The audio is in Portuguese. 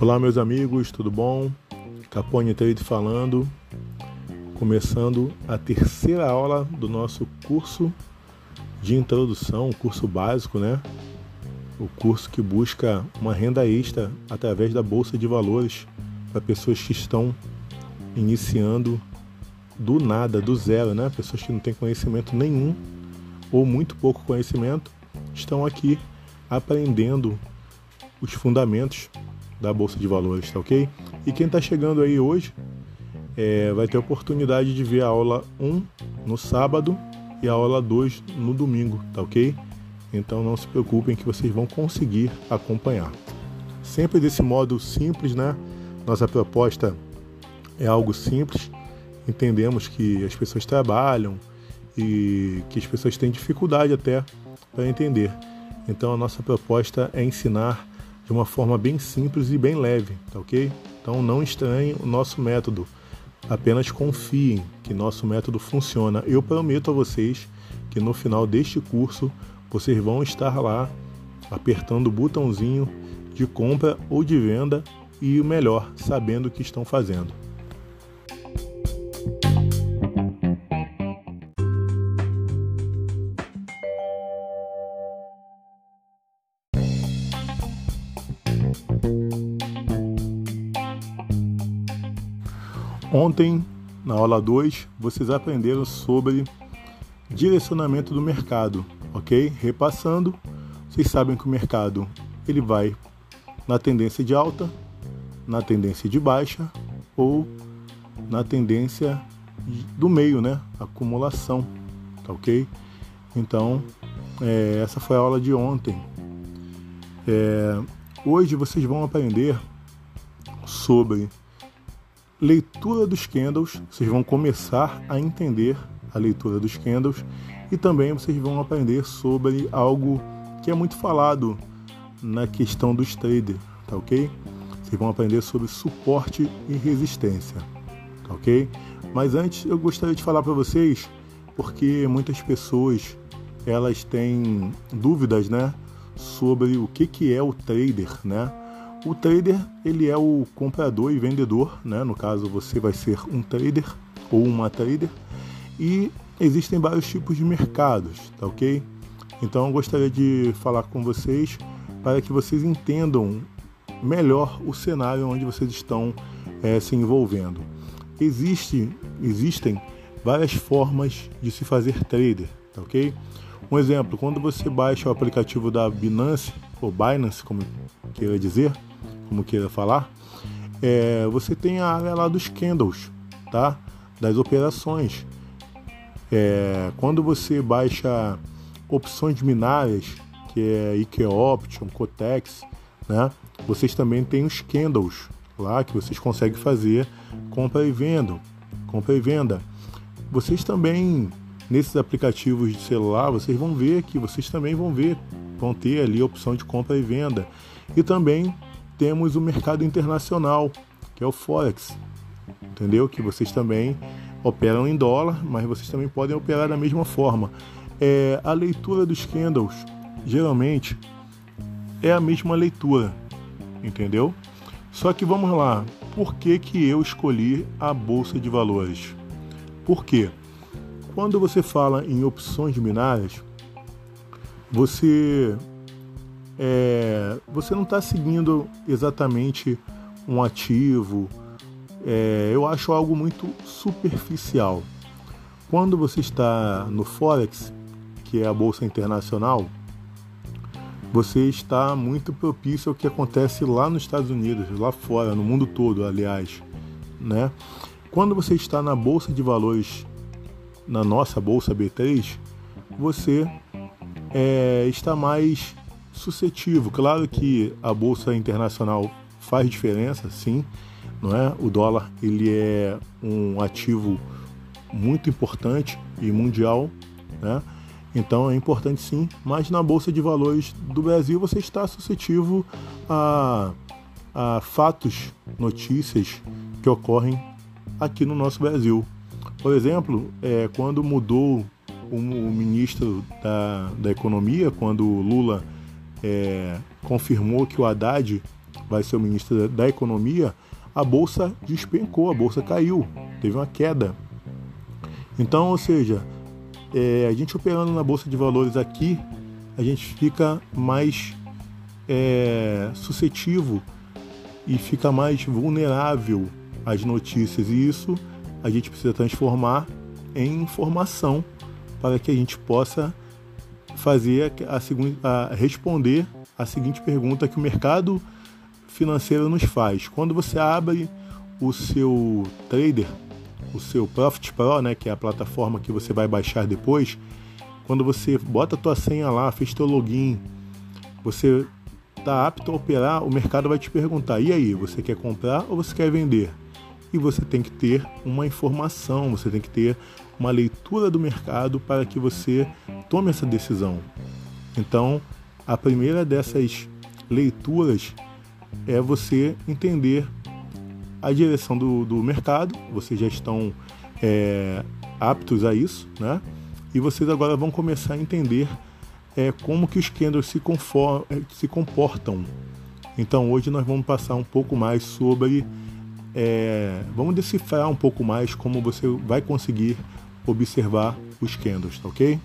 Olá, meus amigos, tudo bom? Capone Trade falando, começando a terceira aula do nosso curso de introdução, o curso básico, né? O curso que busca uma renda extra através da bolsa de valores para pessoas que estão iniciando do nada, do zero, né? Pessoas que não têm conhecimento nenhum ou muito pouco conhecimento estão aqui aprendendo os fundamentos da Bolsa de Valores, tá ok? E quem está chegando aí hoje é, vai ter a oportunidade de ver a aula 1 no sábado e a aula 2 no domingo, tá ok? Então não se preocupem que vocês vão conseguir acompanhar. Sempre desse modo simples, né? Nossa proposta é algo simples. Entendemos que as pessoas trabalham e que as pessoas têm dificuldade até para entender. Então a nossa proposta é ensinar de uma forma bem simples e bem leve, tá ok? Então não estranhem o nosso método, apenas confiem que nosso método funciona. Eu prometo a vocês que no final deste curso vocês vão estar lá apertando o botãozinho de compra ou de venda e o melhor, sabendo o que estão fazendo. Ontem, na aula 2, vocês aprenderam sobre direcionamento do mercado, ok? Repassando, vocês sabem que o mercado ele vai na tendência de alta, na tendência de baixa ou na tendência do meio, né? Acumulação, tá ok? Então, é, essa foi a aula de ontem. É, hoje vocês vão aprender sobre leitura dos candles, vocês vão começar a entender a leitura dos candles e também vocês vão aprender sobre algo que é muito falado na questão dos traders, tá ok? Vocês vão aprender sobre suporte e resistência, tá ok? Mas antes eu gostaria de falar para vocês, porque muitas pessoas elas têm dúvidas, né, sobre o que que é o trader, né? O trader ele é o comprador e vendedor, né? No caso você vai ser um trader ou uma trader e existem vários tipos de mercados, tá ok? Então eu gostaria de falar com vocês para que vocês entendam melhor o cenário onde vocês estão é, se envolvendo. Existe, existem várias formas de se fazer trader, tá ok? Um exemplo, quando você baixa o aplicativo da Binance ou Binance, como queira dizer, como queira falar, é, você tem a área lá dos candles, tá? Das operações. É, quando você baixa opções binárias, que é IKE Option, Cotex, né? Vocês também têm os candles lá que vocês conseguem fazer compra e venda, compra e venda. Vocês também nesses aplicativos de celular, vocês vão ver que vocês também vão ver, vão ter ali a opção de compra e venda. E também temos o mercado internacional, que é o Forex, entendeu? Que vocês também operam em dólar, mas vocês também podem operar da mesma forma. É, a leitura dos candles, geralmente, é a mesma leitura, entendeu? Só que vamos lá, por que, que eu escolhi a Bolsa de Valores? Por quê? Quando você fala em opções binárias, você é, você não está seguindo exatamente um ativo. É, eu acho algo muito superficial. Quando você está no Forex, que é a bolsa internacional, você está muito propício ao que acontece lá nos Estados Unidos, lá fora, no mundo todo, aliás, né? Quando você está na bolsa de valores, na nossa bolsa B3, você é, está mais suscetível. Claro que a bolsa internacional faz diferença, sim, não é? O dólar ele é um ativo muito importante e mundial, né? Então é importante sim, mas na bolsa de valores do Brasil você está suscetível a, a fatos, notícias que ocorrem aqui no nosso Brasil. Por exemplo, é, quando mudou o, o ministro da, da Economia, quando Lula é, confirmou que o Haddad vai ser o ministro da, Economia, a bolsa despencou, a bolsa caiu, teve uma queda. Então, ou seja, é, a gente operando na bolsa de valores aqui, a gente fica mais é, suscetível e fica mais vulnerável às notícias e isso a gente precisa transformar em informação para que a gente possa fazer a, a, a responder a seguinte pergunta que o mercado financeiro nos faz. Quando você abre o seu trader, o seu Profit Pro, né, que é a plataforma que você vai baixar depois, quando você bota a tua senha lá, fez teu login, você está apto a operar, o mercado vai te perguntar: e aí, você quer comprar ou você quer vender? E você tem que ter uma informação, você tem que ter uma leitura do mercado para que você tome essa decisão. Então, a primeira dessas leituras é você entender a direção do, do mercado, vocês já estão é, aptos a isso, né? E vocês agora vão começar a entender é, como que os candles se, é, se comportam. Então hoje nós vamos passar um pouco mais sobre, é, vamos decifrar um pouco mais como você vai conseguir observar os candles, tá ok?